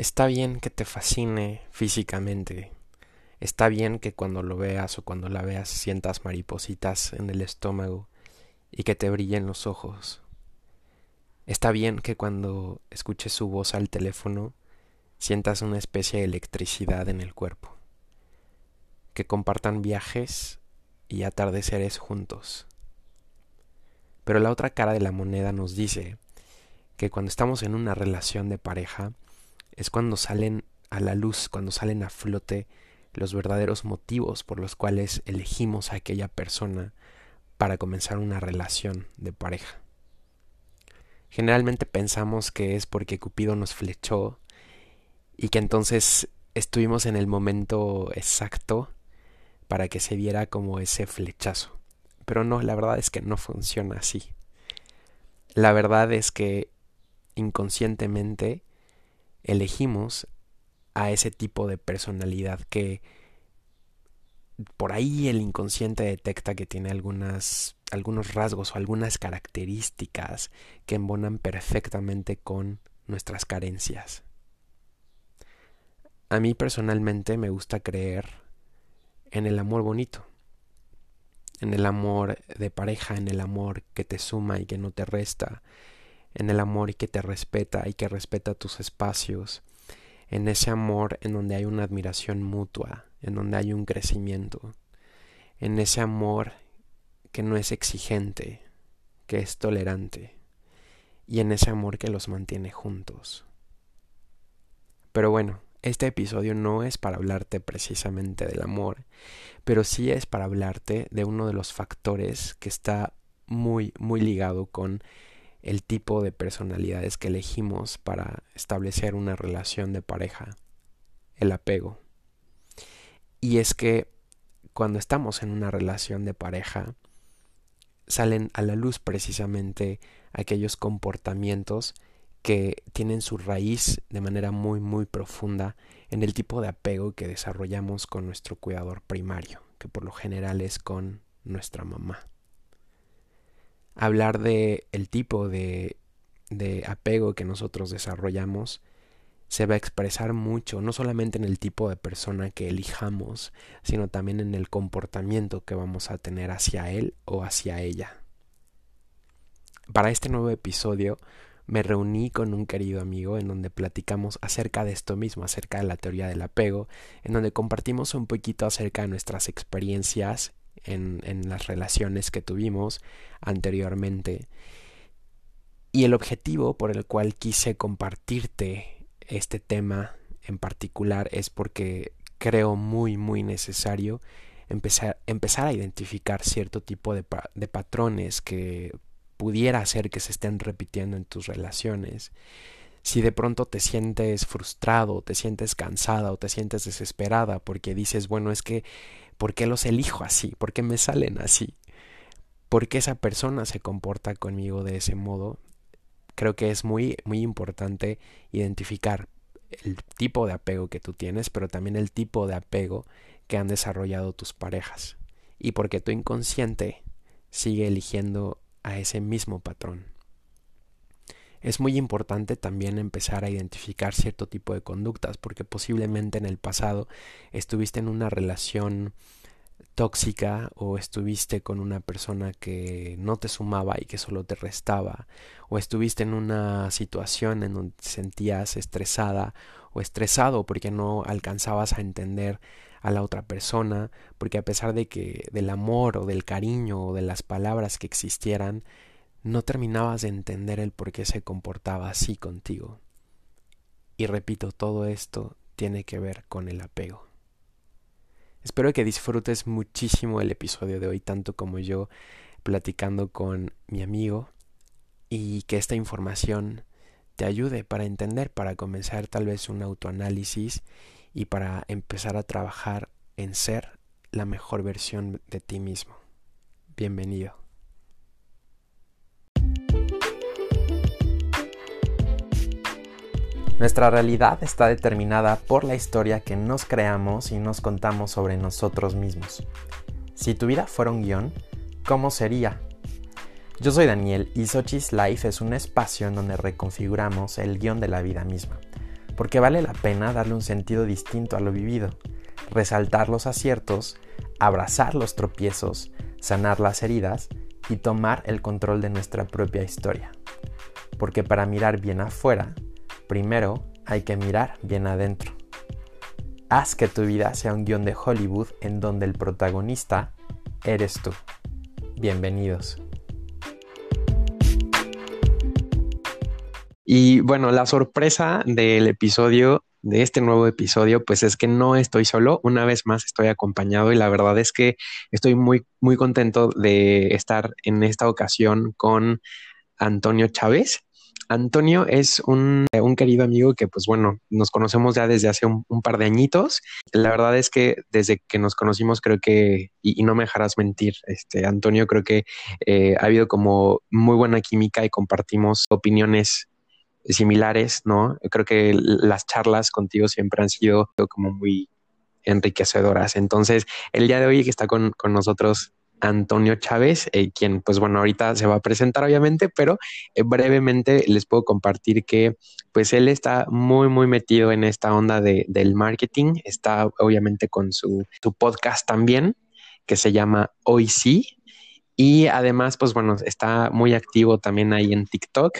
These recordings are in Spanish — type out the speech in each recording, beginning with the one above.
Está bien que te fascine físicamente. Está bien que cuando lo veas o cuando la veas sientas maripositas en el estómago y que te brillen los ojos. Está bien que cuando escuches su voz al teléfono sientas una especie de electricidad en el cuerpo. Que compartan viajes y atardeceres juntos. Pero la otra cara de la moneda nos dice que cuando estamos en una relación de pareja es cuando salen a la luz, cuando salen a flote los verdaderos motivos por los cuales elegimos a aquella persona para comenzar una relación de pareja. Generalmente pensamos que es porque Cupido nos flechó y que entonces estuvimos en el momento exacto para que se viera como ese flechazo. Pero no, la verdad es que no funciona así. La verdad es que inconscientemente elegimos a ese tipo de personalidad que por ahí el inconsciente detecta que tiene algunas algunos rasgos o algunas características que embonan perfectamente con nuestras carencias. A mí personalmente me gusta creer en el amor bonito, en el amor de pareja, en el amor que te suma y que no te resta, en el amor que te respeta y que respeta tus espacios, en ese amor en donde hay una admiración mutua, en donde hay un crecimiento, en ese amor que no es exigente, que es tolerante, y en ese amor que los mantiene juntos. Pero bueno, este episodio no es para hablarte precisamente del amor, pero sí es para hablarte de uno de los factores que está muy, muy ligado con el tipo de personalidades que elegimos para establecer una relación de pareja, el apego. Y es que cuando estamos en una relación de pareja, salen a la luz precisamente aquellos comportamientos que tienen su raíz de manera muy muy profunda en el tipo de apego que desarrollamos con nuestro cuidador primario, que por lo general es con nuestra mamá. Hablar de el tipo de, de apego que nosotros desarrollamos se va a expresar mucho, no solamente en el tipo de persona que elijamos, sino también en el comportamiento que vamos a tener hacia él o hacia ella. Para este nuevo episodio me reuní con un querido amigo en donde platicamos acerca de esto mismo, acerca de la teoría del apego, en donde compartimos un poquito acerca de nuestras experiencias en, en las relaciones que tuvimos anteriormente. Y el objetivo por el cual quise compartirte este tema en particular es porque creo muy muy necesario empezar, empezar a identificar cierto tipo de, de patrones que pudiera hacer que se estén repitiendo en tus relaciones. Si de pronto te sientes frustrado, te sientes cansada o te sientes desesperada porque dices, bueno, es que, ¿por qué los elijo así? ¿Por qué me salen así? ¿Por qué esa persona se comporta conmigo de ese modo? creo que es muy, muy importante identificar el tipo de apego que tú tienes, pero también el tipo de apego que han desarrollado tus parejas. Y porque tu inconsciente sigue eligiendo a ese mismo patrón. Es muy importante también empezar a identificar cierto tipo de conductas, porque posiblemente en el pasado estuviste en una relación tóxica o estuviste con una persona que no te sumaba y que solo te restaba o estuviste en una situación en donde te sentías estresada o estresado porque no alcanzabas a entender a la otra persona porque a pesar de que del amor o del cariño o de las palabras que existieran no terminabas de entender el por qué se comportaba así contigo y repito todo esto tiene que ver con el apego Espero que disfrutes muchísimo el episodio de hoy, tanto como yo platicando con mi amigo y que esta información te ayude para entender, para comenzar tal vez un autoanálisis y para empezar a trabajar en ser la mejor versión de ti mismo. Bienvenido. Nuestra realidad está determinada por la historia que nos creamos y nos contamos sobre nosotros mismos. Si tu vida fuera un guion, ¿cómo sería? Yo soy Daniel y Sochi's Life es un espacio en donde reconfiguramos el guion de la vida misma. porque vale la pena darle un sentido distinto a lo vivido, resaltar los aciertos, abrazar los tropiezos, sanar las heridas y tomar el control de nuestra propia historia. Porque para mirar bien afuera, primero hay que mirar bien adentro. Haz que tu vida sea un guion de Hollywood en donde el protagonista eres tú. Bienvenidos. Y bueno, la sorpresa del episodio, de este nuevo episodio, pues es que no estoy solo, una vez más estoy acompañado y la verdad es que estoy muy, muy contento de estar en esta ocasión con Antonio Chávez. Antonio es un, querido amigo que, pues bueno, nos conocemos ya desde hace un, par de añitos. La verdad es que desde que nos conocimos, creo que, y, no me dejarás mentir, este, Antonio, creo que eh, ha habido como muy buena química y compartimos opiniones similares, ¿no? Creo que las charlas contigo siempre han sido como muy enriquecedoras. Entonces, el día de hoy que está con, nosotros Antonio Chávez, eh, quien pues bueno, ahorita se va a presentar obviamente, pero eh, brevemente les puedo compartir que pues él está muy, muy metido en esta onda de, del marketing, está obviamente con su, su podcast también, que se llama Hoy Sí, y además pues bueno, está muy activo también ahí en TikTok,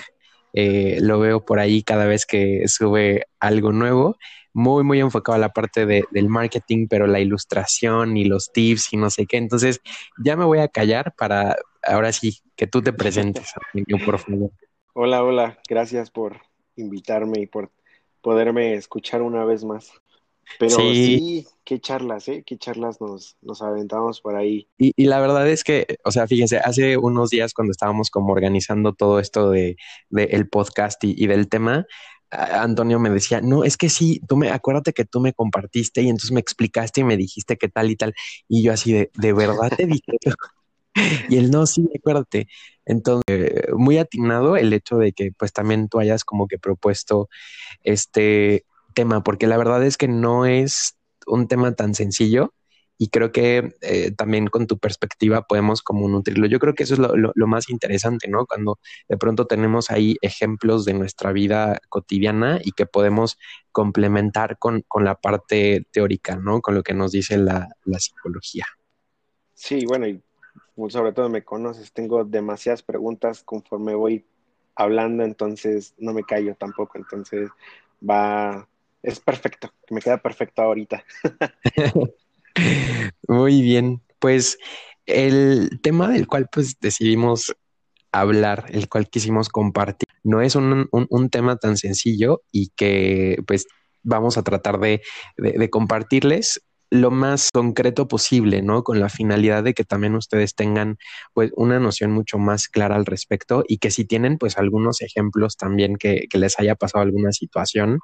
eh, lo veo por ahí cada vez que sube algo nuevo, muy, muy enfocado a la parte de, del marketing, pero la ilustración y los tips y no sé qué. Entonces, ya me voy a callar para ahora sí que tú te presentes, por favor. Hola, hola, gracias por invitarme y por poderme escuchar una vez más. Pero sí. qué charlas, ¿eh? Qué charlas nos, nos aventamos por ahí. Y, y, la verdad es que, o sea, fíjense, hace unos días cuando estábamos como organizando todo esto de, de el podcast y, y del tema, Antonio me decía, no, es que sí, tú me, acuérdate que tú me compartiste y entonces me explicaste y me dijiste que tal y tal. Y yo así de, ¿de verdad te dije? y él, no, sí, acuérdate. Entonces, muy atinado el hecho de que pues también tú hayas como que propuesto este, tema, porque la verdad es que no es un tema tan sencillo y creo que eh, también con tu perspectiva podemos como nutrirlo. Yo creo que eso es lo, más interesante, ¿no? Cuando de pronto tenemos ahí ejemplos de nuestra vida cotidiana y que podemos complementar con, con la parte teórica, ¿no? Con lo que nos dice la, la psicología. Sí, bueno, y sobre todo me conoces, tengo demasiadas preguntas conforme voy hablando, entonces no me callo tampoco, entonces va, es perfecto, me queda perfecto ahorita. Muy bien, pues el tema del cual pues decidimos hablar, el cual quisimos compartir, no es un, un, tema tan sencillo y que pues vamos a tratar de, de compartirles lo más concreto posible, ¿no? Con la finalidad de que también ustedes tengan pues una noción mucho más clara al respecto y que si tienen pues algunos ejemplos también que, les haya pasado alguna situación,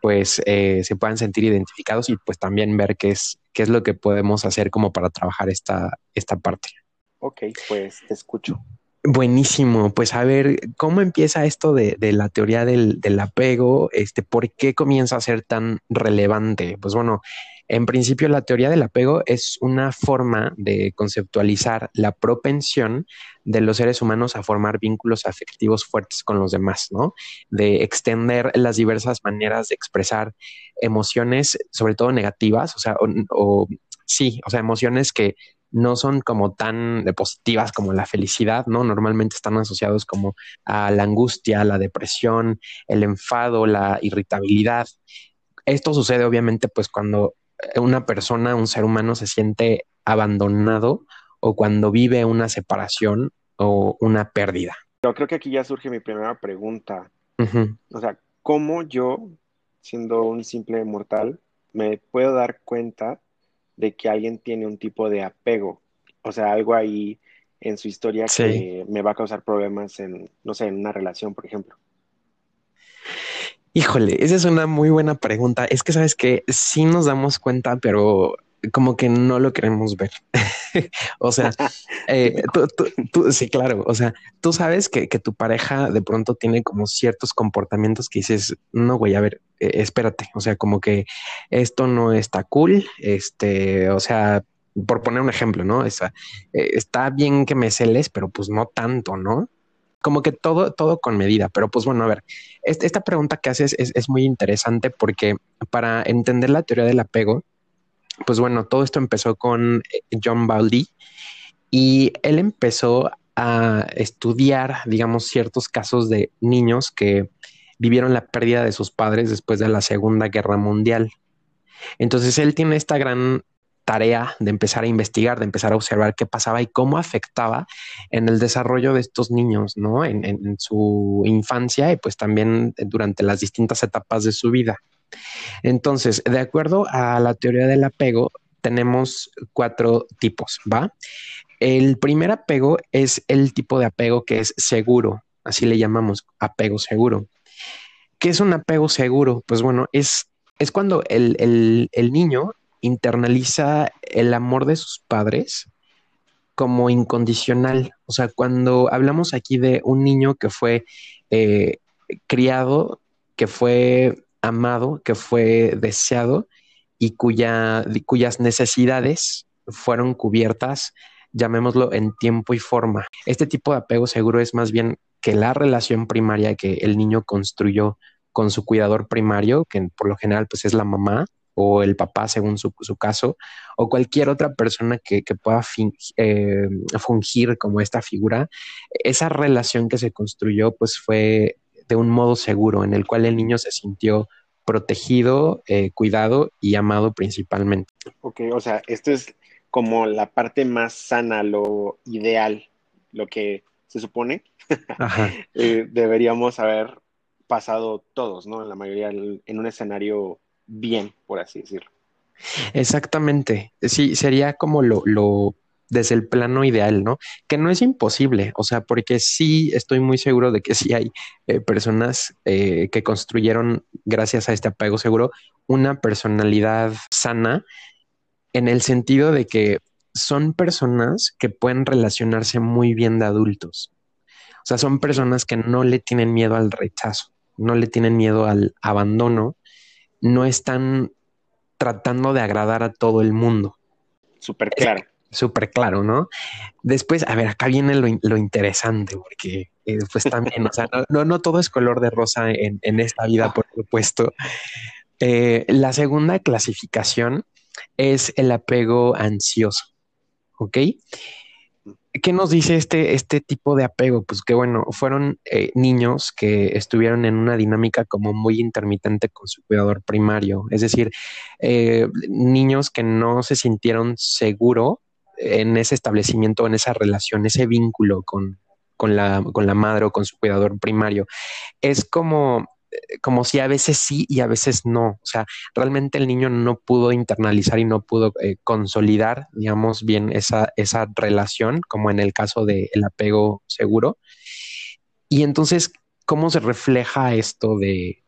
pues eh, se puedan sentir identificados y pues también ver qué es, qué es lo que podemos hacer como para trabajar esta, esta parte. Ok, pues te escucho. Buenísimo, pues a ver, ¿cómo empieza esto de, de la teoría del, del, apego? Este, ¿Por qué comienza a ser tan relevante? Pues bueno, en principio, la teoría del apego es una forma de conceptualizar la propensión de los seres humanos a formar vínculos afectivos fuertes con los demás, ¿no? De extender las diversas maneras de expresar emociones, sobre todo negativas, o sea, o, sí, o sea, emociones que no son como tan positivas como la felicidad, ¿no? Normalmente están asociados como a la angustia, la depresión, el enfado, la irritabilidad. Esto sucede obviamente pues cuando una persona, un ser humano se siente abandonado o cuando vive una separación o una pérdida. Yo creo que aquí ya surge mi primera pregunta. O sea, ¿cómo yo, siendo un simple mortal, me puedo dar cuenta de que alguien tiene un tipo de apego? O sea, algo ahí en su historia que me va a causar problemas en, no sé, en una relación, por ejemplo. Híjole, esa es una muy buena pregunta. Es que sabes que sí nos damos cuenta, pero como que no lo queremos ver. o sea, eh, tú, sí, claro. O sea, tú sabes que, tu pareja de pronto tiene como ciertos comportamientos que dices, no, güey, a ver, eh, espérate. O sea, como que esto no está cool. Este, o sea, por poner un ejemplo, ¿no? Esa, eh, está bien que me celes, pero pues no tanto, ¿no? Como que todo, todo con medida. Pero pues bueno, a ver, esta pregunta que haces es, es muy interesante porque para entender la teoría del apego, pues bueno, todo esto empezó con eh, John Baldy y él empezó a estudiar, digamos, ciertos casos de niños que vivieron la pérdida de sus padres después de la Segunda Guerra Mundial. Entonces él tiene esta gran tarea de empezar a investigar, de empezar a observar qué pasaba y cómo afectaba en el desarrollo de estos niños, ¿no? En, su infancia y pues también durante las distintas etapas de su vida. Entonces, de acuerdo a la teoría del apego, tenemos cuatro tipos, ¿va? El primer apego es el tipo de apego que es seguro, así le llamamos apego seguro. ¿Qué es un apego seguro? Pues bueno, es, es cuando el, el, niño internaliza el amor de sus padres como incondicional. O sea, cuando hablamos aquí de un niño que fue eh, criado, que fue amado, que fue deseado y cuya, cuyas necesidades fueron cubiertas llamémoslo en tiempo y forma. Este tipo de apego seguro es más bien que la relación primaria que el niño construyó con su cuidador primario, que por lo general pues es la mamá o el papá según su, caso, o cualquier otra persona que, pueda eh, fungir como esta figura, esa relación que se construyó pues fue de un modo seguro en el cual el niño se sintió protegido, eh, cuidado y amado principalmente. Ok, o sea, esto es como la parte más sana, lo ideal, lo que se supone eh, deberíamos haber pasado todos, ¿no? En la mayoría, en un escenario bien, por así decirlo. Exactamente. Sí, sería como lo, lo, desde el plano ideal, ¿no? Que no es imposible, o sea, porque sí estoy muy seguro de que sí hay eh, personas eh, que construyeron, gracias a este apego seguro, una personalidad sana en el sentido de que son personas que pueden relacionarse muy bien de adultos. O sea, son personas que no le tienen miedo al rechazo, no le tienen miedo al abandono, no están tratando de agradar a todo el mundo. Súper claro. Súper claro, ¿no? Después, a ver, acá viene lo, interesante, porque eh, pues también, o sea, no, no, todo es color de rosa en, esta vida, por supuesto. Eh, la segunda clasificación es el apego ansioso. ¿Ok? ¿Qué nos dice este, este tipo de apego? Pues que bueno, fueron eh, niños que estuvieron en una dinámica como muy intermitente con su cuidador primario, es decir, eh, niños que no se sintieron seguro en ese establecimiento, en esa relación, ese vínculo con, con, la, con la madre o con su cuidador primario. Es como como si a veces sí y a veces no. O sea, realmente el niño no pudo internalizar y no pudo eh, consolidar, digamos, bien esa, esa relación, como en el caso del apego seguro. Y entonces, ¿cómo se refleja esto de,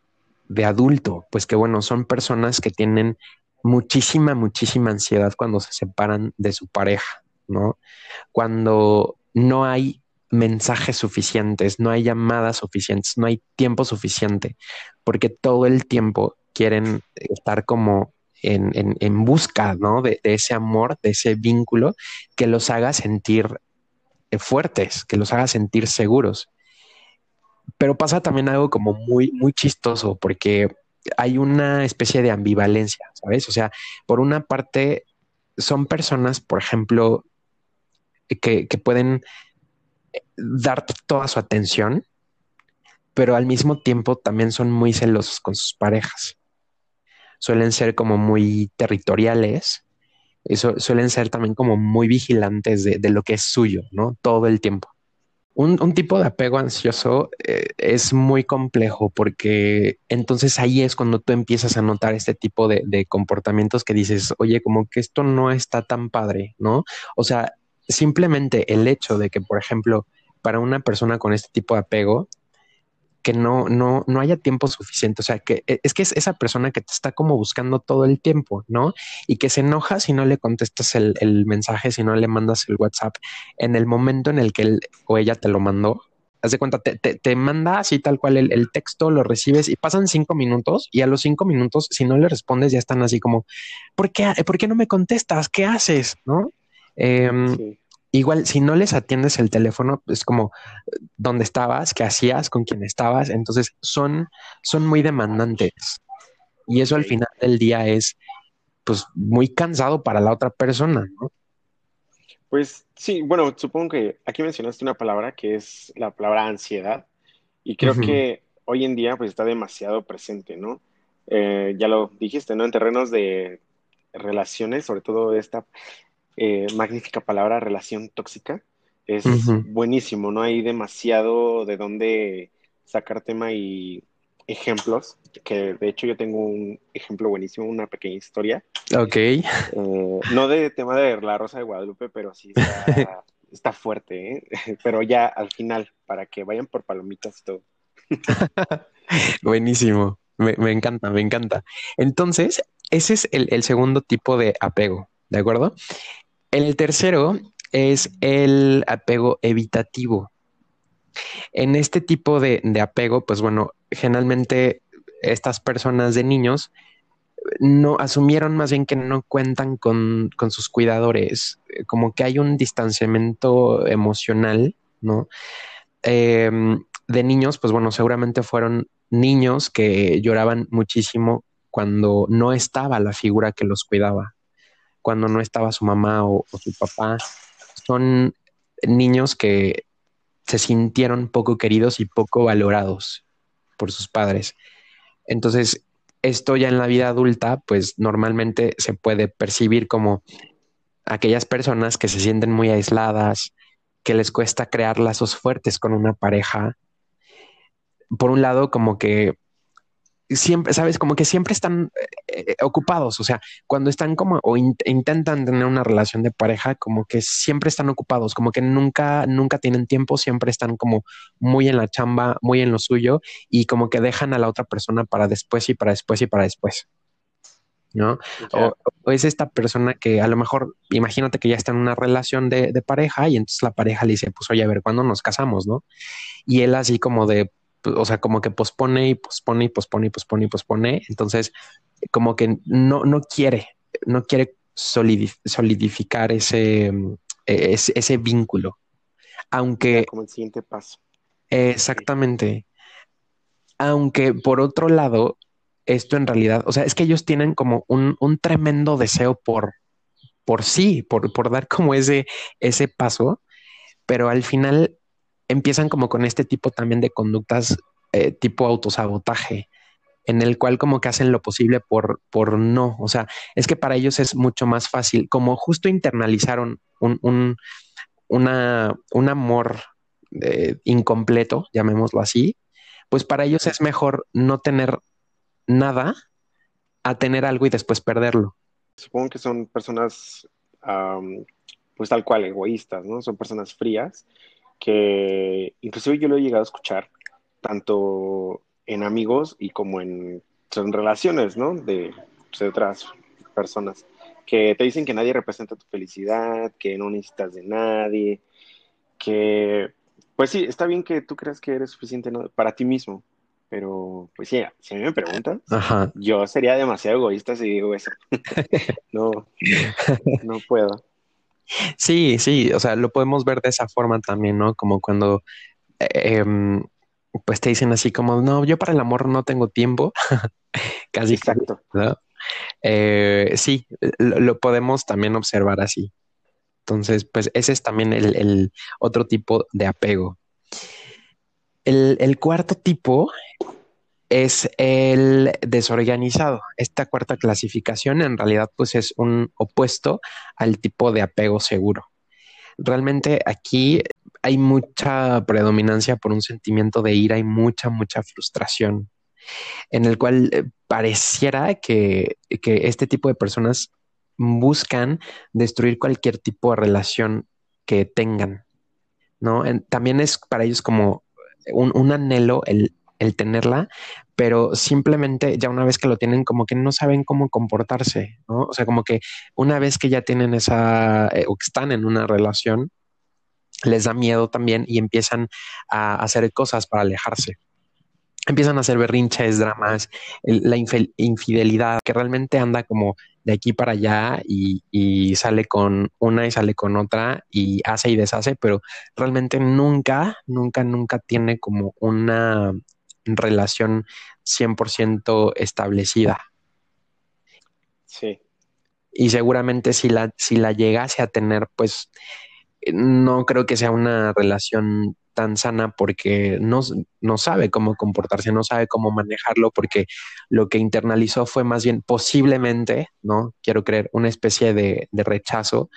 de adulto? Pues que bueno, son personas que tienen muchísima, muchísima ansiedad cuando se separan de su pareja, ¿no? Cuando no hay mensajes suficientes, no hay llamadas suficientes, no hay tiempo suficiente, porque todo el tiempo quieren estar como en, en, busca ¿no? de, ese amor, de ese vínculo que los haga sentir eh, fuertes, que los haga sentir seguros. Pero pasa también algo como muy, muy chistoso, porque hay una especie de ambivalencia, ¿sabes? O sea, por una parte, son personas, por ejemplo, que, que pueden dar toda su atención, pero al mismo tiempo también son muy celosos con sus parejas. Suelen ser como muy territoriales, eso, suelen ser también como muy vigilantes de, lo que es suyo, ¿no? Todo el tiempo. Un, tipo de apego ansioso eh, es muy complejo porque entonces ahí es cuando tú empiezas a notar este tipo de, de, comportamientos que dices, oye, como que esto no está tan padre, ¿no? O sea, simplemente el hecho de que, por ejemplo, para una persona con este tipo de apego, que no, no, no haya tiempo suficiente. O sea, que e, es que es esa persona que te está como buscando todo el tiempo, ¿no? Y que se enoja si no le contestas el, mensaje, si no le mandas el WhatsApp en el momento en el que él o ella te lo mandó. Haz de cuenta, te, te, manda así tal cual el, texto, lo recibes y pasan cinco minutos y a los cinco minutos, si no le respondes, ya están así como, ¿por qué, ¿por qué no me contestas? ¿Qué haces? ¿No? Em, igual si no les atiendes el teléfono, es como dónde estabas, qué hacías, con quién estabas. Entonces son, son muy demandantes. Y eso al final del día es pues muy cansado para la otra persona, ¿no? Pues sí, bueno, supongo que aquí mencionaste una palabra que es la palabra ansiedad y creo que hoy en día pues está demasiado presente, ¿no? Eh, ya lo dijiste, ¿no? En terrenos de relaciones, sobre todo esta eh, magnífica palabra relación tóxica, es buenísimo, no hay demasiado de dónde sacar tema y ejemplos, que de hecho yo tengo un ejemplo buenísimo, una pequeña historia. Ok. Eh, no de tema de la Rosa de Guadalupe, pero sí está, está fuerte, ¿eh? pero ya al final, para que vayan por palomitas todo. Buenísimo, me, encanta, me encanta. Entonces, ese es el, segundo tipo de apego, ¿de acuerdo? El tercero es el apego evitativo. En este tipo de, de, apego, pues bueno, generalmente estas personas de niños no asumieron más bien que no cuentan con, con sus cuidadores, como que hay un distanciamiento emocional, ¿no? Eh, de niños, pues bueno, seguramente fueron niños que lloraban muchísimo cuando no estaba la figura que los cuidaba, cuando no estaba su mamá o, su papá. Son niños que se sintieron poco queridos y poco valorados por sus padres. Entonces, esto ya en la vida adulta, pues normalmente se puede percibir como aquellas personas que se sienten muy aisladas, que les cuesta crear lazos fuertes con una pareja por un lado, como que siempre, sabes, como que siempre están eh, eh, ocupados, o sea, cuando están como o intentan tener una relación de pareja, como que siempre están ocupados, como que nunca, nunca tienen tiempo, siempre están como muy en la chamba, muy en lo suyo y como que dejan a la otra persona para después y para después y para después. ¿No? O, es esta persona que a lo mejor, imagínate que ya está en una relación de, de pareja y entonces la pareja le dice, pues oye, a ver, ¿cuándo nos casamos? ¿No? Y él así como de, o sea, como que pospone y pospone y pospone y pospone y pospone. Entonces, como que no, no quiere, no quiere solidificar ese, e-, ese, ese, vínculo. Aunque... Como el siguiente paso. Exactamente. Aunque por otro lado, esto en realidad, o sea, es que ellos tienen como un, un tremendo deseo por, por sí, por, por dar como ese, ese paso, pero al final empiezan como con este tipo también de conductas eh, tipo autosabotaje, en el cual como que hacen lo posible por, por no. O sea, es que para ellos es mucho más fácil, como justo internalizaron un, un, un amor eh, incompleto, llamémoslo así, pues para ellos es mejor no tener nada a tener algo y después perderlo. Supongo que son personas, pues tal cual, egoístas, ¿no? Son personas frías que inclusive yo lo he llegado a escuchar tanto en amigos y como en, relaciones, ¿no? De, pues, otras personas que te dicen que nadie representa tu felicidad, que no necesitas de nadie, que, pues sí, está bien que tú creas que eres suficiente para ti mismo, pero pues sí, si a mí me preguntas, yo sería demasiado egoísta si digo eso. no, no puedo. Sí, sí, o sea, lo podemos ver de esa forma también, ¿no? Como cuando em, pues te dicen así como, no, yo para el amor no tengo tiempo. Casi. Exacto. Eh, sí, lo, podemos también observar así. Entonces, pues ese es también el, otro tipo de apego. El, el, cuarto tipo es el desorganizado. Esta cuarta clasificación en realidad pues es un opuesto al tipo de apego seguro. Realmente aquí hay mucha predominancia por un sentimiento de ira y mucha, mucha frustración, en el cual eh, pareciera que, este tipo de personas buscan destruir cualquier tipo de relación que tengan, ¿no? también es para ellos como un, un anhelo el el tenerla, pero simplemente ya una vez que lo tienen, como que no saben cómo comportarse, ¿no? O sea, como que una vez que ya tienen esa, eh, o que están en una relación, les da miedo también y empiezan a hacer cosas para alejarse. empiezan a hacer berrinches, dramas, la infidelidad, que realmente anda como de aquí para allá y, y, sale con una y sale con otra y hace y deshace, pero realmente nunca, nunca, nunca tiene como una relación 100% establecida. Sí. Y seguramente si la, si la llegase a tener, pues no creo que sea una relación tan sana porque no, no sabe cómo comportarse, no sabe cómo manejarlo, porque lo que internalizó fue más bien posiblemente, ¿no? Quiero creer, una especie de, de rechazo.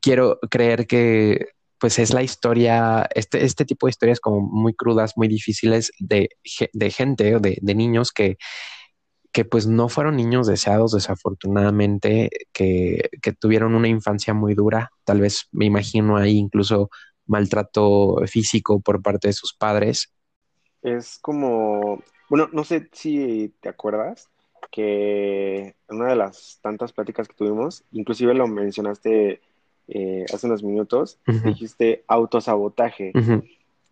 Quiero creer que pues es la historia, este, este tipo de historias como muy crudas, muy difíciles de, de gente o de, de niños que, que pues no fueron niños deseados desafortunadamente, que, que, tuvieron una infancia muy dura, tal vez me imagino ahí incluso maltrato físico por parte de sus padres. Es como, bueno, no sé si te acuerdas que en una de las tantas pláticas que tuvimos, inclusive lo mencionaste eh, hace unos minutos, dijiste autosabotaje.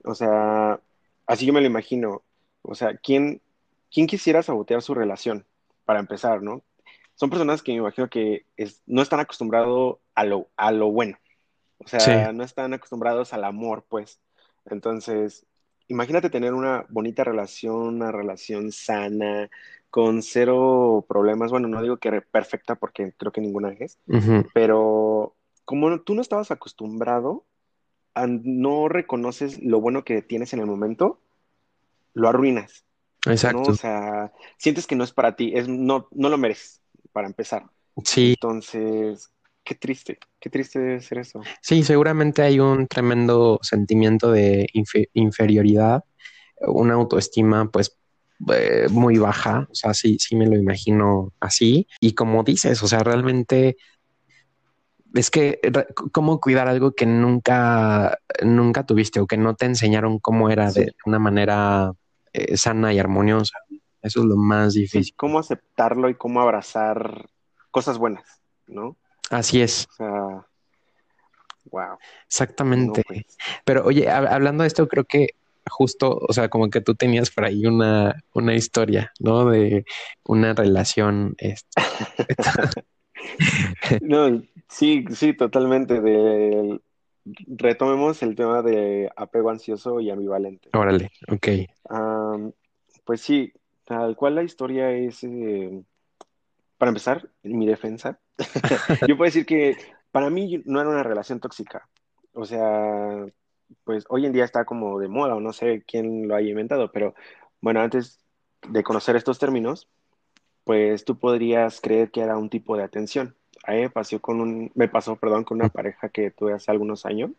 O sea, así yo me lo imagino. O sea, ¿quién, ¿quién quisiera sabotear su relación? Para empezar, ¿no? Son personas que me imagino que no están acostumbrados a lo, a lo bueno. O sea, no están acostumbrados al amor, pues. Entonces, imagínate tener una bonita relación, una relación sana, con cero problemas. Bueno, no digo que perfecta porque creo que ninguna es, pero como tú no estabas acostumbrado, no reconoces lo bueno que tienes en el momento, lo arruinas. Exacto. O sea, sientes que no es para ti, es, no, no lo mereces, para empezar. Sí. Entonces, Qué triste, qué triste debe ser eso. Sí, seguramente hay un tremendo sentimiento de inferioridad, una autoestima pues eh, muy baja, o sea, sí, sí me lo imagino así. Y como dices, o sea, realmente es que cómo cuidar algo que nunca, nunca tuviste o que no te enseñaron cómo era de una manera eh, sana y armoniosa. Eso es lo más difícil. cómo aceptarlo y cómo abrazar cosas buenas, ¿no? Así es. O sea, wow. Exactamente. Pues. Pero oye, hablando de esto, creo que justo, o sea, como que tú tenías por ahí una, una historia, ¿no? De una relación. Este, no, sí, sí, totalmente. De, retomemos el tema de apego ansioso y ambivalente. Órale, ok. pues sí, tal cual la historia es, eh, para empezar, mi defensa, yo puedo decir que para mí no era una relación tóxica. O sea, pues hoy en día está como de moda o no sé quién lo haya inventado, pero bueno, antes de conocer estos términos, pues tú podrías creer que era un tipo de atención. A mí me pasó con un, me pasó, perdón, con una pareja que tuve hace algunos años.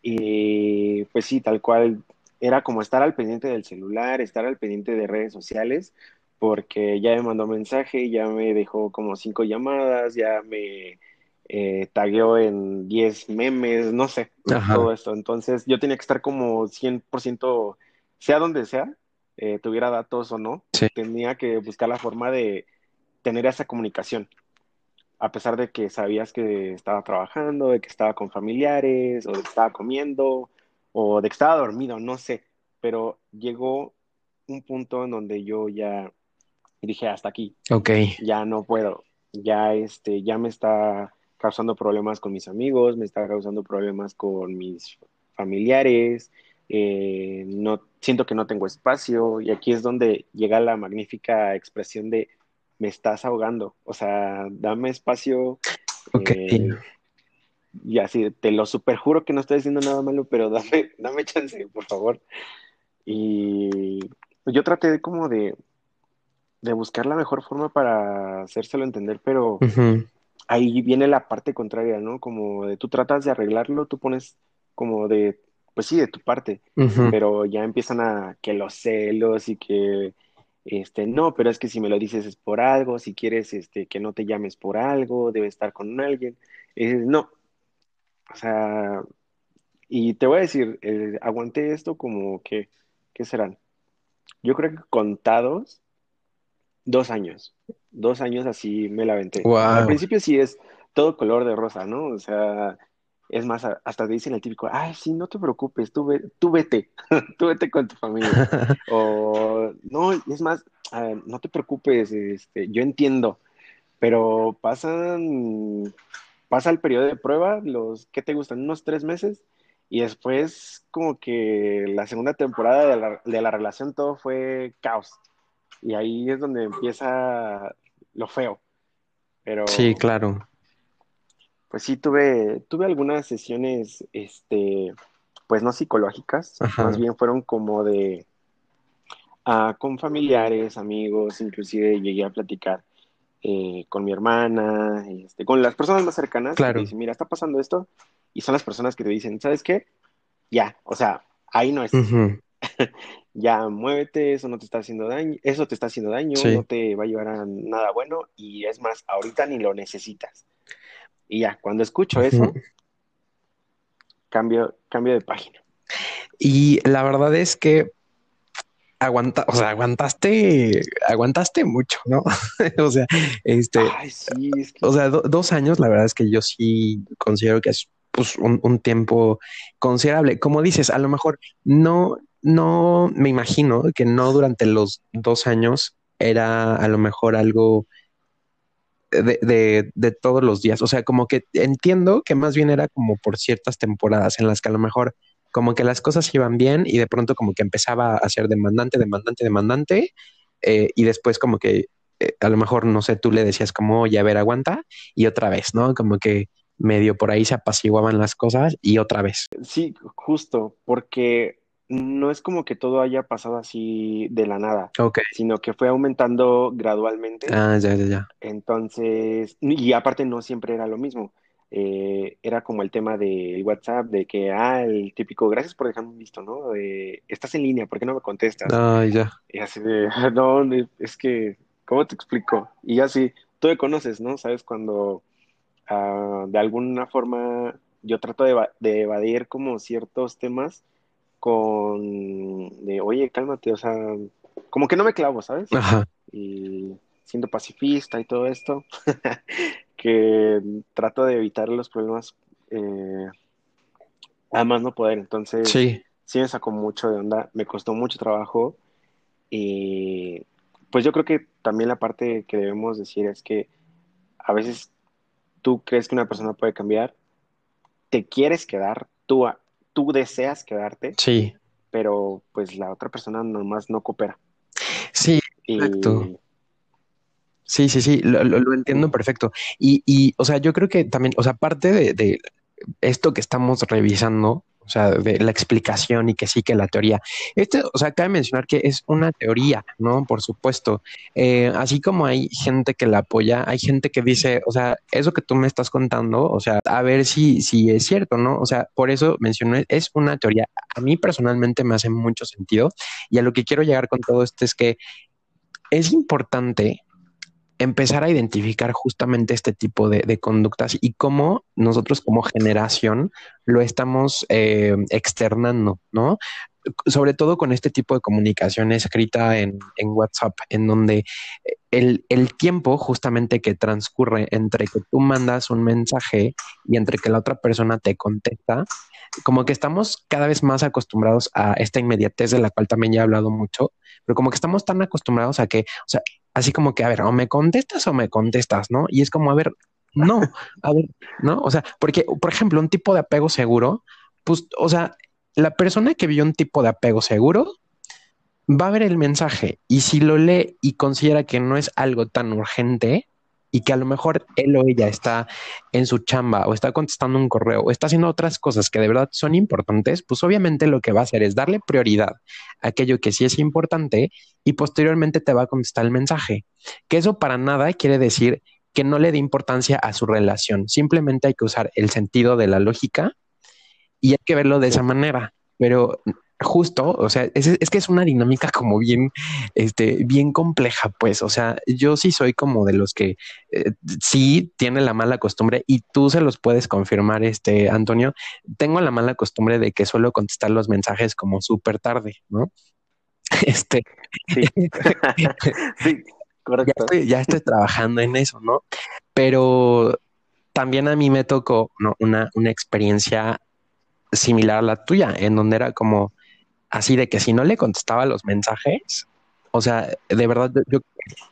Y pues sí, tal cual, era como estar al pendiente del celular, estar al pendiente de redes sociales, porque ya me mandó mensaje, ya me dejó como cinco llamadas, ya me eh, tagueó en 10 memes, no sé, todo esto. Entonces yo tenía que estar como 100%, sea donde sea, eh, tuviera datos o no, tenía que buscar la forma de tener esa comunicación. A pesar de que sabías que estaba trabajando, de que estaba con familiares, o de que estaba comiendo, o de que estaba dormido, no sé. Pero llegó un punto en donde yo ya dije, hasta aquí. Ok. Ya no puedo. Ya, este, ya me está causando problemas con mis amigos, me está causando problemas con mis familiares, eh, no, siento que no tengo espacio y aquí es donde llega la magnífica expresión de me estás ahogando, o sea, dame espacio. Ok. Eh, y así, te lo superjuro que no estoy diciendo nada malo, pero dame, dame chance, por favor. Y yo traté de como de, de buscar la mejor forma para hacérselo entender, pero ahí viene la parte contraria, ¿no? Como de tú tratas de arreglarlo, tú pones como de, pues sí, de tu parte, pero ya empiezan a que los celos y que, este, no, pero es que si me lo dices es por algo, si quieres, este, que no te llames por algo, debe estar con alguien, no, o sea, y te voy a decir, eh, aguanté esto como que, ¿qué serán? Yo creo que contados Dos años. Dos años así me la aventé. Al principio sí es todo color de rosa, ¿no? O sea, Es más, hasta te dicen el típico, ay, sí, no te preocupes, tú, tú vete, tú vete con tu familia. o, no, es más, no te preocupes, este, yo entiendo, pero pasan, pasa el periodo de prueba, los, ¿qué te gustan? Unos tres meses, y después como que la segunda temporada de la, de la relación todo fue caos. Y ahí es donde empieza lo feo. Pero, sí, claro. Pues sí, tuve, tuve algunas sesiones, este, pues no psicológicas, más bien fueron como de, ah, con familiares, amigos, inclusive llegué a platicar eh, con mi hermana, este, con las personas más cercanas. Claro. Que dicen, mira, está pasando esto, y son las personas que te dicen, ¿sabes qué? Ya, o sea, ahí no es. ya muévete, eso no te está haciendo daño, eso te está haciendo daño, no te va a llevar a nada bueno y es más, ahorita ni lo necesitas. Y ya, cuando escucho eso, cambio, cambio de página. Y la verdad es que aguanta, o sea, aguantaste, aguantaste mucho, ¿no? o sea, este, o sea, dos años, la verdad es que yo sí considero que es pues un, un, tiempo considerable. Como dices, a lo mejor no, no me imagino que no durante los dos años era a lo mejor algo de, de, todos los días. O sea, como que entiendo que más bien era como por ciertas temporadas en las que a lo mejor como que las cosas iban bien y de pronto como que empezaba a ser demandante, demandante, demandante. Eh, y después como que eh, a lo mejor, no sé, tú le decías como, ya a ver, aguanta y otra vez, ¿no? Como que medio por ahí se apaciguaban las cosas y otra vez. Sí, justo, porque no es como que todo haya pasado así de la nada, sino que fue aumentando gradualmente. Ah, ya, ya, ya. Entonces, y aparte no siempre era lo mismo. Eh, era como el tema de WhatsApp, de que, ah, el típico, gracias por dejarme visto, ¿no? estás en línea, ¿por qué no me contestas? Ah, ya. Y así de, no, es que, ¿cómo te explico? Y así, tú me conoces, ¿no? Sabes cuando ah, de alguna forma yo trato de, de evadir como ciertos temas con de, oye, cálmate, o sea, como que no me clavo, ¿sabes? Ajá. Y siendo pacifista y todo esto, que trato de evitar los problemas eh, además no poder. Entonces, sí. sí me sacó mucho de onda, me costó mucho trabajo y pues yo creo que también la parte que debemos decir es que a veces tú crees que una persona puede cambiar, te quieres quedar, tú tú deseas quedarte. Sí. Pero pues la otra persona nomás no coopera. Sí, exacto. Sí, sí, sí, lo, entiendo perfecto. Y, y, o sea, yo creo que también, o sea, parte de, de esto que estamos revisando, o sea, de la explicación y que sí que la teoría. Este, o sea, cabe mencionar que es una teoría, ¿no? Por supuesto. Eh, así como hay gente que la apoya, hay gente que dice, o sea, eso que tú me estás contando, o sea, a ver si, si es cierto, ¿no? O sea, por eso mencioné, es una teoría. A mí personalmente me hace mucho sentido y a lo que quiero llegar con todo esto es que es importante empezar a identificar justamente este tipo de, conductas y cómo nosotros como generación lo estamos eh, externando, ¿no? Sobre todo con este tipo de comunicación escrita en, WhatsApp, en donde el, el, tiempo justamente que transcurre entre que tú mandas un mensaje y entre que la otra persona te contesta, como que estamos cada vez más acostumbrados a esta inmediatez de la cual también ya he hablado mucho, pero como que estamos tan acostumbrados a que, o sea, así como que, a ver, o me contestas o me contestas, ¿no? Y es como, a ver, no, a ver, ¿no? O sea, porque, por ejemplo, un tipo de apego seguro, pues, o sea, la persona que vio un tipo de apego seguro va a ver el mensaje y si lo lee y considera que no es algo tan urgente, y que a lo mejor él o ella está en su chamba o está contestando un correo o está haciendo otras cosas que de verdad son importantes, pues obviamente lo que va a hacer es darle prioridad a aquello que sí es importante y posteriormente te va a contestar el mensaje. Que eso para nada quiere decir que no le dé importancia a su relación. Simplemente hay que usar el sentido de la lógica y hay que verlo de esa manera. Pero justo, o sea, es, que es una dinámica como bien, este, bien compleja, pues, o sea, yo sí soy como de los que eh, sí tiene la mala costumbre y tú se los puedes confirmar, este, Antonio, tengo la mala costumbre de que suelo contestar los mensajes como súper tarde, ¿no? Este. Sí, correcto. Ya estoy, ya estoy trabajando en eso, ¿no? Pero también a mí me tocó una, una experiencia similar a la tuya, en donde era como así de que si no le contestaba los mensajes, o sea, de verdad, yo...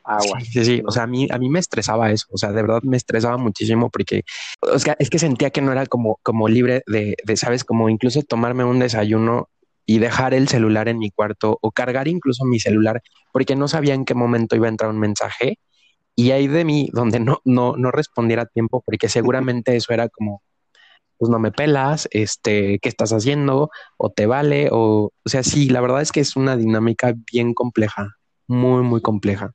Agua. Sí, sí, o sea, a mí, a mí me estresaba eso, o sea, de verdad me estresaba muchísimo porque, o sea, es que sentía que no era como, como libre de, de, sabes, como incluso tomarme un desayuno y dejar el celular en mi cuarto o cargar incluso mi celular porque no sabía en qué momento iba a entrar un mensaje y ahí de mí donde no, no, no respondiera a tiempo porque seguramente eso era como pues no me pelas, este, ¿qué estás haciendo? O te vale, o, o sea, sí, la verdad es que es una dinámica bien compleja, muy, muy compleja.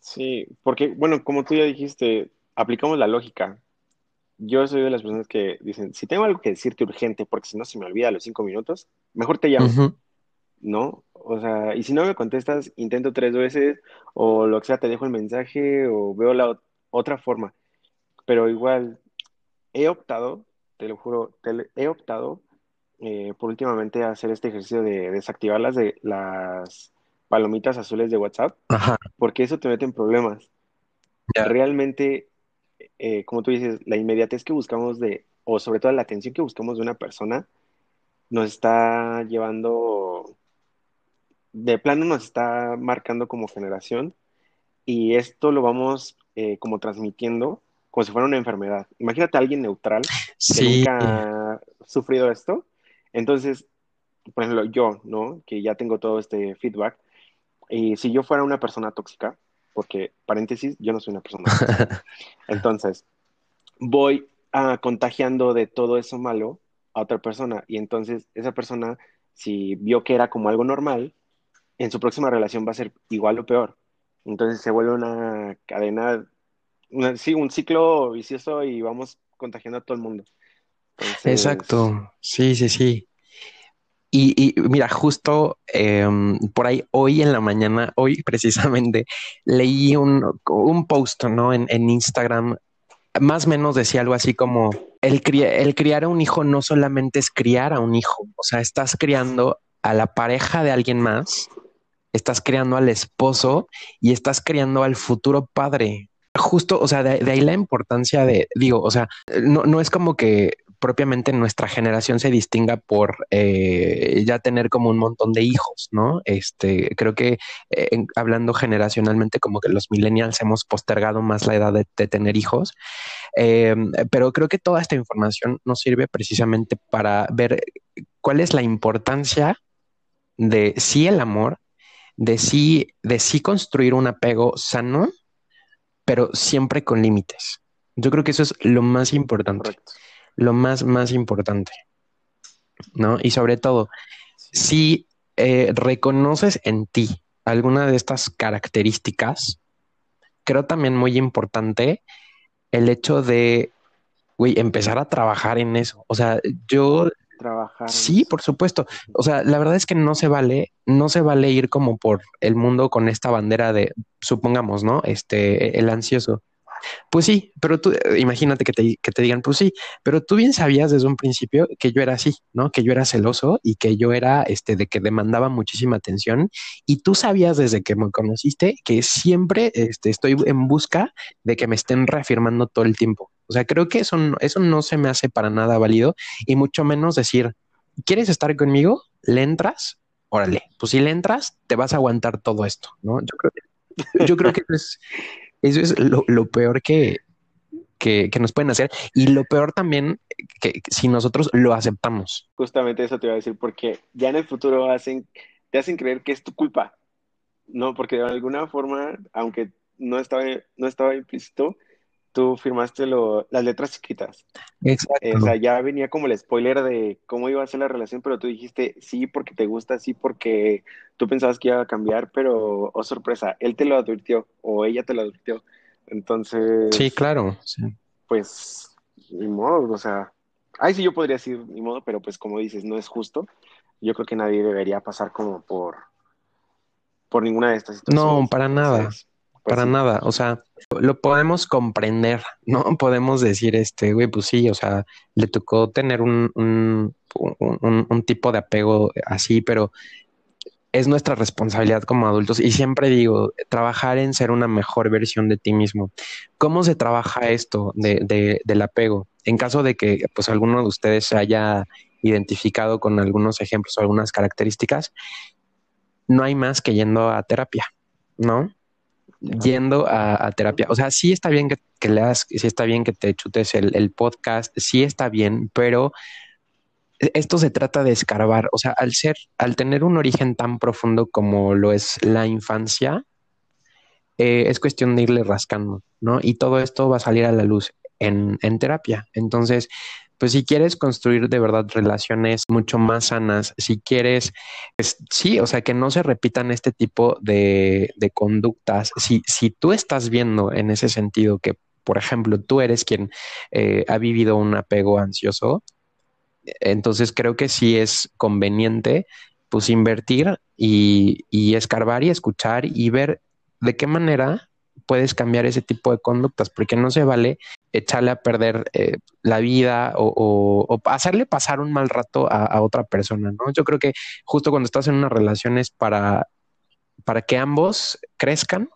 Sí, porque, bueno, como tú ya dijiste, aplicamos la lógica. Yo soy de las personas que dicen, si tengo algo que decirte urgente, porque si no se me olvida a los cinco minutos, mejor te llamo, ¿no? O sea, y si no me contestas, intento tres veces, o lo que sea, te dejo el mensaje, o veo la otra forma. Pero igual, he optado, te lo juro, he optado eh, por últimamente hacer este ejercicio de desactivar las, de, las palomitas azules de WhatsApp, porque eso te mete en problemas. Realmente, eh, como tú dices, la inmediatez que buscamos de, o sobre todo la atención que buscamos de una persona, nos está llevando, de plano nos está marcando como generación, y esto lo vamos eh, como transmitiendo como si fuera una enfermedad. Imagínate a alguien neutral que nunca ha sufrido esto. Entonces, por ejemplo, yo, ¿no? Que ya tengo todo este feedback. Y si yo fuera una persona tóxica, porque, paréntesis, yo no soy una persona tóxica. Entonces, voy a contagiando de todo eso malo a otra persona. Y entonces, esa persona, si vio que era como algo normal, en su próxima relación va a ser igual o peor. Entonces se vuelve una cadena sí, un ciclo vicioso y vamos contagiando a todo el mundo. Exacto, sí, sí, sí. Y, mira, justo em, por ahí, hoy en la mañana, hoy precisamente, leí un, un post, ¿no? En, en, Instagram, más o menos decía algo así como, el, el criar a un hijo no solamente es criar a un hijo, o sea, estás criando a la pareja de alguien más, estás criando al esposo y estás criando al futuro padre justo, o sea, de, ahí la importancia de, digo, o sea, no, no es como que propiamente nuestra generación se distinga por eh, ya tener como un montón de hijos, ¿no? Este, creo que eh, hablando generacionalmente, como que los millennials hemos postergado más la edad de, tener hijos, em, pero creo que toda esta información nos sirve precisamente para ver cuál es la importancia de sí el amor, de sí, de sí construir un apego sano pero siempre con límites. Yo creo que eso es lo más importante. Lo más, más importante. ¿No? Y sobre todo, si eh, reconoces en ti alguna de estas características, creo también muy importante el hecho de, güey, empezar a trabajar en eso. O sea, yo trabajar. Sí, por supuesto. O sea, la verdad es que no se vale, no se vale ir como por el mundo con esta bandera de, supongamos, ¿no? Este, el ansioso. Pues sí, pero tú imagínate que te, que te digan, pues sí, pero tú bien sabías desde un principio que yo era así, ¿no? Que yo era celoso y que yo era, este, de que demandaba muchísima atención y tú sabías desde que me conociste que siempre, este, estoy en busca de que me estén reafirmando todo el tiempo. O sea, creo que eso, eso no se me hace para nada válido y mucho menos decir, ¿quieres estar conmigo? ¿Le entras? Órale, pues si le entras, te vas a aguantar todo esto, ¿no? Yo creo yo creo que eso es, lo, peor que, que, nos pueden hacer y lo peor también que, si nosotros lo aceptamos. Justamente eso te iba a decir, porque ya en el futuro hacen, te hacen creer que es tu culpa, ¿no? Porque de alguna forma, aunque no estaba, no estaba implícito, tú firmaste lo, las letras chiquitas. Exacto. o sea, ya venía como el spoiler de cómo iba a ser la relación, pero tú dijiste sí porque te gusta, sí porque tú pensabas que iba a cambiar, pero, oh sorpresa, él te lo advirtió o ella te lo advirtió. Entonces. Sí, claro. Sí. Pues, ni modo, o sea. Ay, sí, yo podría decir ni modo, pero pues como dices, no es justo. Yo creo que nadie debería pasar como por, por ninguna de estas situaciones. No, para nada. Pues para nada, o sea, lo podemos comprender, ¿no? Podemos decir, este, güey, pues sí, o sea, le tocó tener un, un, un, un tipo de apego así, pero es nuestra responsabilidad como adultos y siempre digo, trabajar en ser una mejor versión de ti mismo. ¿Cómo se trabaja esto de, del apego? En caso de que pues alguno de ustedes se haya identificado con algunos ejemplos o algunas características, no hay más que yendo a terapia, ¿no? Yendo a, terapia. O sea, sí está bien que, leas, sí está bien que te chutes el, podcast, sí está bien, pero e-, esto se trata de escarbar, o sea, al ser, al tener un origen tan profundo como lo es la infancia, eh, es cuestión de irle rascando, ¿no? Y todo esto va a salir a la luz en terapia. Entonces, pues si quieres construir de verdad relaciones mucho más sanas, si quieres, pues, sí, o sea, que no se repitan este tipo de, conductas, si, si tú estás viendo en ese sentido que, por ejemplo, tú eres quien eh, ha vivido un apego ansioso, entonces creo que sí es conveniente pues invertir y, escarbar y escuchar y ver de qué manera puedes cambiar ese tipo de conductas, porque no se vale echarle a perder eh, la vida o, hacerle pasar un mal rato a, otra persona, ¿no? Yo creo que justo cuando estás en una relación es para, para que ambos crezcan,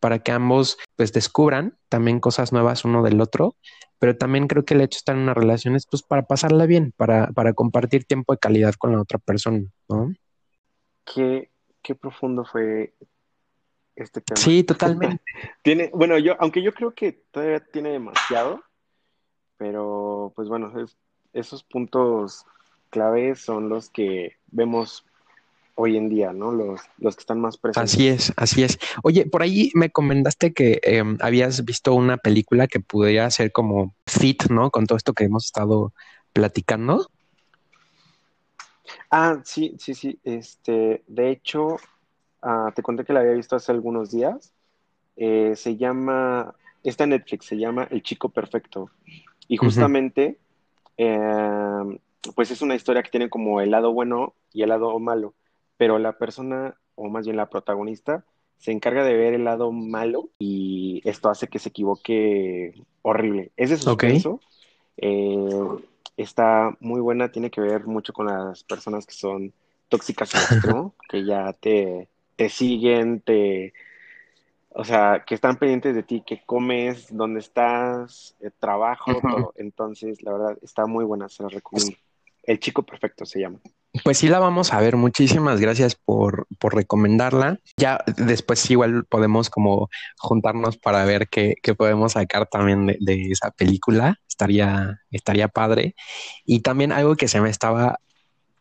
para que ambos pues descubran también cosas nuevas uno del otro pero también creo que el hecho de estar en una relación es pues para pasarla bien, para, para compartir tiempo de calidad con la otra persona, ¿no? Qué, qué profundo fue este tema. Sí, totalmente. tiene, bueno, yo, aunque yo creo que todavía tiene demasiado, pero pues bueno, esos puntos claves son los que vemos hoy en día, ¿no? Los, los que están más presentes. Así es, así es. Oye, por ahí me comentaste que em, habías visto una película que pudiera ser como fit, ¿no? Con todo esto que hemos estado platicando. Ah, sí, sí, sí. Este, de hecho, ah, te conté que la había visto hace algunos días. Eh, se llama, está en Netflix, se llama El Chico Perfecto. Y justamente, em, pues es una historia que tiene como el lado bueno y el lado malo pero la persona, o más bien la protagonista, se encarga de ver el lado malo y esto hace que se equivoque horrible. Es de suspenso. Eh, está muy buena, tiene que ver mucho con las personas que son tóxicas ¿no? que ya te, te siguen, te, o sea, que están pendientes de ti, que comes, dónde estás, el trabajo, todo. Entonces, la verdad, está muy buena, se la recomiendo. El chico perfecto se llama. Pues sí la vamos a ver. Muchísimas gracias por, por recomendarla. Ya después igual podemos como juntarnos para ver qué, qué podemos sacar también de, de, esa película. Estaría, estaría padre. Y también algo que se me estaba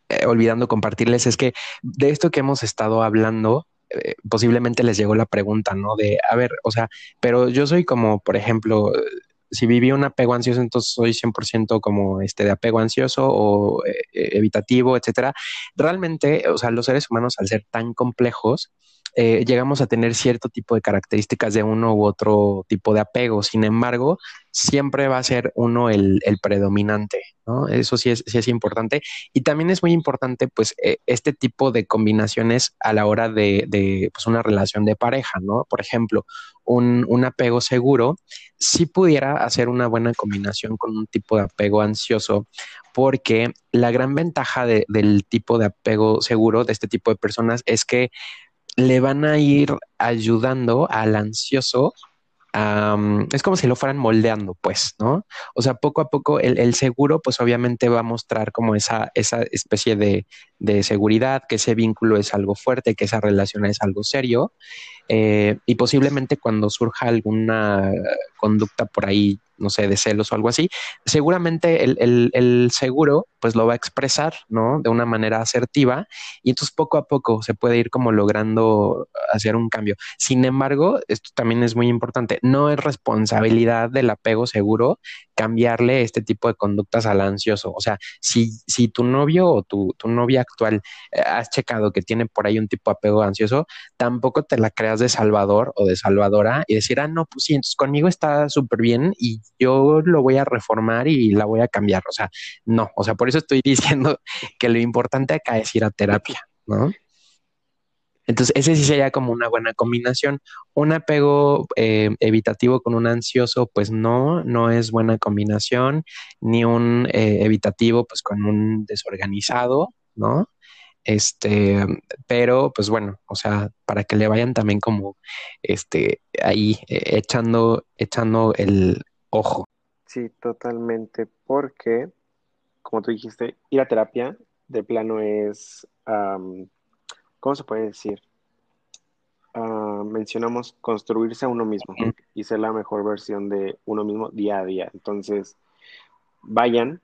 eh, olvidando compartirles es que de esto que hemos estado hablando, eh, posiblemente les llegó la pregunta, ¿no? De, a ver, o sea, pero yo soy como, por ejemplo, si viví un apego ansioso, entonces soy 100% como este de apego ansioso o eh, evitativo, etcétera. Realmente, o sea, los seres humanos al ser tan complejos, llegamos a tener cierto tipo de características de uno u otro tipo de apego. Sin embargo, siempre va a ser uno el, predominante, ¿no? Eso sí es, sí es importante. Y también es muy importante, pues, eh, este tipo de combinaciones a la hora de, de pues, una relación de pareja, ¿no? Por ejemplo, un, un, apego seguro, sí pudiera hacer una buena combinación con un tipo de apego ansioso, porque la gran ventaja del tipo de apego seguro de este tipo de personas es que le van a ir ayudando al ansioso. Es como si lo fueran moldeando, pues, ¿no? O sea, poco a poco el, seguro, pues obviamente va a mostrar como esa, esa especie de, de, seguridad, que ese vínculo es algo fuerte, que esa relación es algo serio. Eh, y posiblemente cuando surja alguna conducta por ahí no sé, de celos o algo así, seguramente el, seguro pues lo va a expresar, ¿no? De una manera asertiva y entonces poco a poco se puede ir como logrando hacer un cambio. Sin embargo, esto también es muy importante, no es responsabilidad del apego seguro cambiarle este tipo de conductas al ansioso. O sea, si, si tu novio o tu, tu novia actual eh, has checado que tiene por ahí un tipo de apego ansioso, tampoco te la creas de salvador o de salvadora y decir, ah, no, pues sí, entonces conmigo está súper bien y yo lo voy a reformar y la voy a cambiar. O sea, no, o sea, por eso estoy diciendo que lo importante acá es ir a terapia, ¿no? Entonces, ese sí sería como una buena combinación. Un apego eh, evitativo con un ansioso, pues no, no es buena combinación, ni un eh, evitativo, pues con un desorganizado, ¿no? Este, pero pues bueno, o sea, para que le vayan también como este ahí eh, echando, echando el ojo. Sí, totalmente, porque como tú dijiste, ir a terapia de plano es, ¿cómo se puede decir? Ah, mencionamos construirse a uno mismo y ser la mejor versión de uno mismo día a día. Entonces, vayan,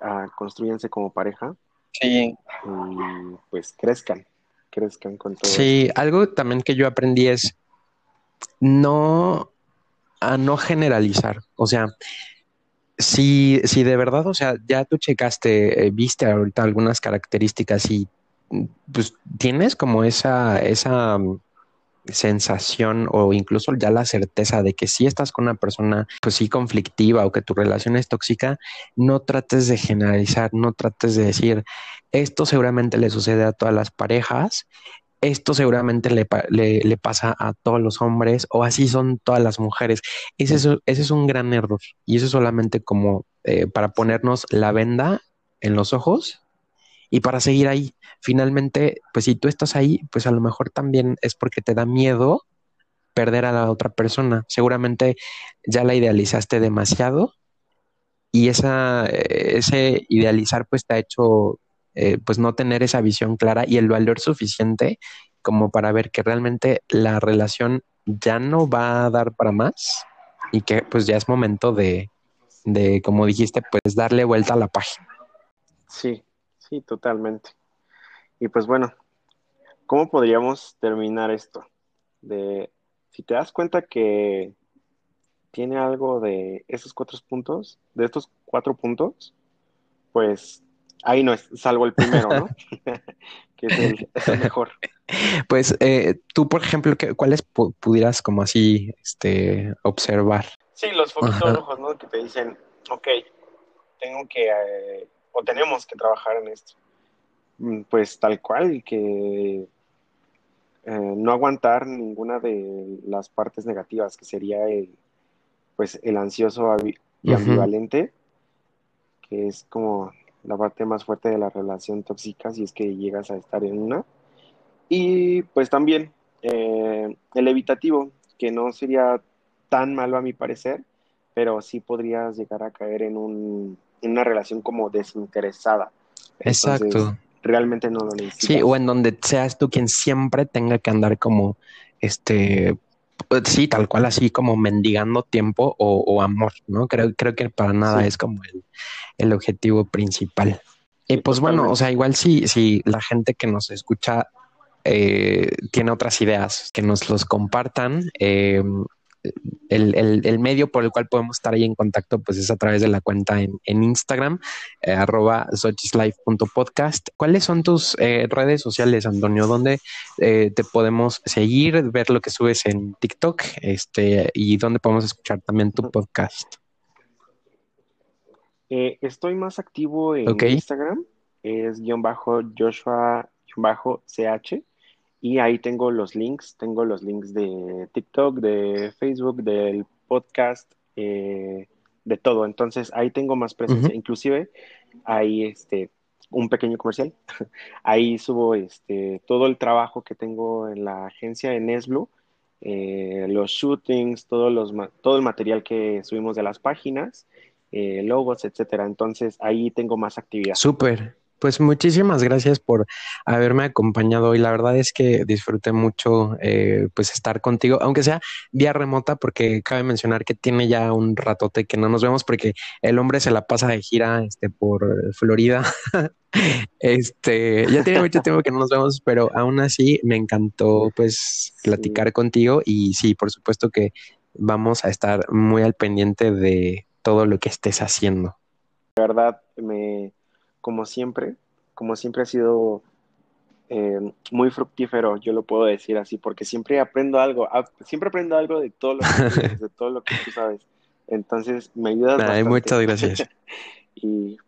a construyanse como pareja. Sí. Y pues crezcan, crezcan con todo. Sí, algo también que yo aprendí es no a no generalizar. O sea, si, si de verdad, o sea, ya tú checaste, eh, viste ahorita algunas características y pues tienes como esa, esa sensación o incluso ya la certeza de que si estás con una persona pues sí conflictiva o que tu relación es tóxica, no trates de generalizar, no trates de decir esto seguramente le sucede a todas las parejas, esto seguramente le, le, pasa a todos los hombres o así son todas las mujeres. Ese es, ese es un gran error y eso es solamente como eh, para ponernos la venda en los ojos y para seguir ahí. Finalmente, pues si tú estás ahí, pues a lo mejor también es porque te da miedo perder a la otra persona. Seguramente ya la idealizaste demasiado y esa, eh, ese idealizar pues te ha hecho eh, pues no tener esa visión clara y el valor suficiente como para ver que realmente la relación ya no va a dar para más y que pues ya es momento de, de como dijiste, pues darle vuelta a la página. Sí, Sí, totalmente. Y pues bueno, ¿cómo podríamos terminar esto? De, si te das cuenta que tiene algo de esos cuatro puntos, de estos cuatro puntos, pues ahí no es, salvo el primero, ¿no? que es el, mejor. Pues eh, tú, por ejemplo, ¿cuáles pudieras como así este, observar? Sí, los foquitos rojos, ¿no? Que te dicen, ok, tengo que eh, o tenemos que trabajar en esto. Mm, pues tal cual, que eh, no aguantar ninguna de las partes negativas, que sería el, pues, el ansioso y ambivalente, que es como la parte más fuerte de la relación tóxica, si es que llegas a estar en una. Y pues también eh, el evitativo, que no sería tan malo a mi parecer, pero sí podrías llegar a caer en un en una relación como desinteresada. Exacto. realmente no lo necesitas. Sí, o en donde seas tú quien siempre tenga que andar como, este, pues sí, tal cual así como mendigando tiempo o, amor, ¿no? Creo, creo que para nada es como el, objetivo principal. Y pues bueno, o sea, igual si, si la gente que nos escucha eh, tiene otras ideas, que nos los compartan. Eh, el, medio por el cual podemos estar ahí en contacto, pues es a través de la cuenta en, Instagram, eh, arroba sochislife.podcast. ¿Cuáles son tus eh, redes sociales, Antonio? ¿Dónde eh, te podemos seguir, ver lo que subes en TikTok este, y dónde podemos escuchar también tu podcast? estoy más activo en Instagram, es guion bajo Joshua bajo CH y ahí tengo los links, tengo los links de TikTok, de Facebook, del podcast, eh, de todo. Entonces ahí tengo más presencia. Inclusive hay este un pequeño comercial. ahí subo este todo el trabajo que tengo en la agencia en Esblue, eh, los shootings, todos los, todo el material que subimos de las páginas, eh, logos, etcétera. Entonces ahí tengo más actividad. Súper. Pues muchísimas gracias por haberme acompañado hoy. La verdad es que disfruté mucho eh, pues estar contigo, aunque sea vía remota, porque cabe mencionar que tiene ya un ratote que no nos vemos porque el hombre se la pasa de gira este, por Florida. este, ya tiene mucho tiempo que no nos vemos, pero aún así me encantó pues platicar contigo y sí, por supuesto que vamos a estar muy al pendiente de todo lo que estés haciendo. La verdad, me como siempre, como siempre ha sido eh, muy fructífero, yo lo puedo decir así, porque siempre aprendo algo, siempre aprendo algo de todo lo que, de todo lo que tú sabes. Entonces, me ayudas bastante. Muchas gracias. y,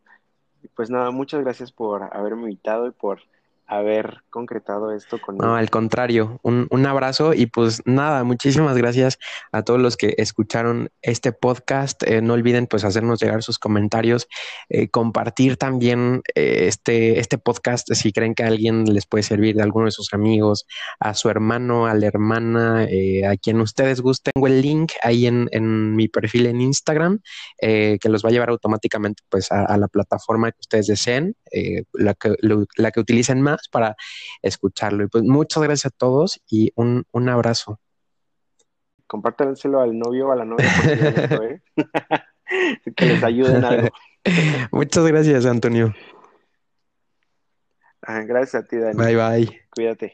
pues nada, muchas gracias por haberme invitado y por haber concretado esto conmigo. No, al contrario, un, un, abrazo y pues nada, muchísimas gracias a todos los que escucharon este podcast. Eh, no olviden pues hacernos llegar sus comentarios, eh, compartir también eh, este, este podcast si creen que a alguien les puede servir de alguno de sus amigos, a su hermano, a la hermana, a quien ustedes gusten. Tengo el link ahí en, en mi perfil en Instagram que los va a llevar automáticamente pues a, a la plataforma que ustedes deseen, la, que, la que utilicen más para escucharlo. Y pues muchas gracias a todos y un, un abrazo. Compártanselo al novio o a la novia ¿eh? que les ayude en algo. muchas gracias, Antonio. Ah, gracias a ti, Dani. Bye, bye. Cuídate.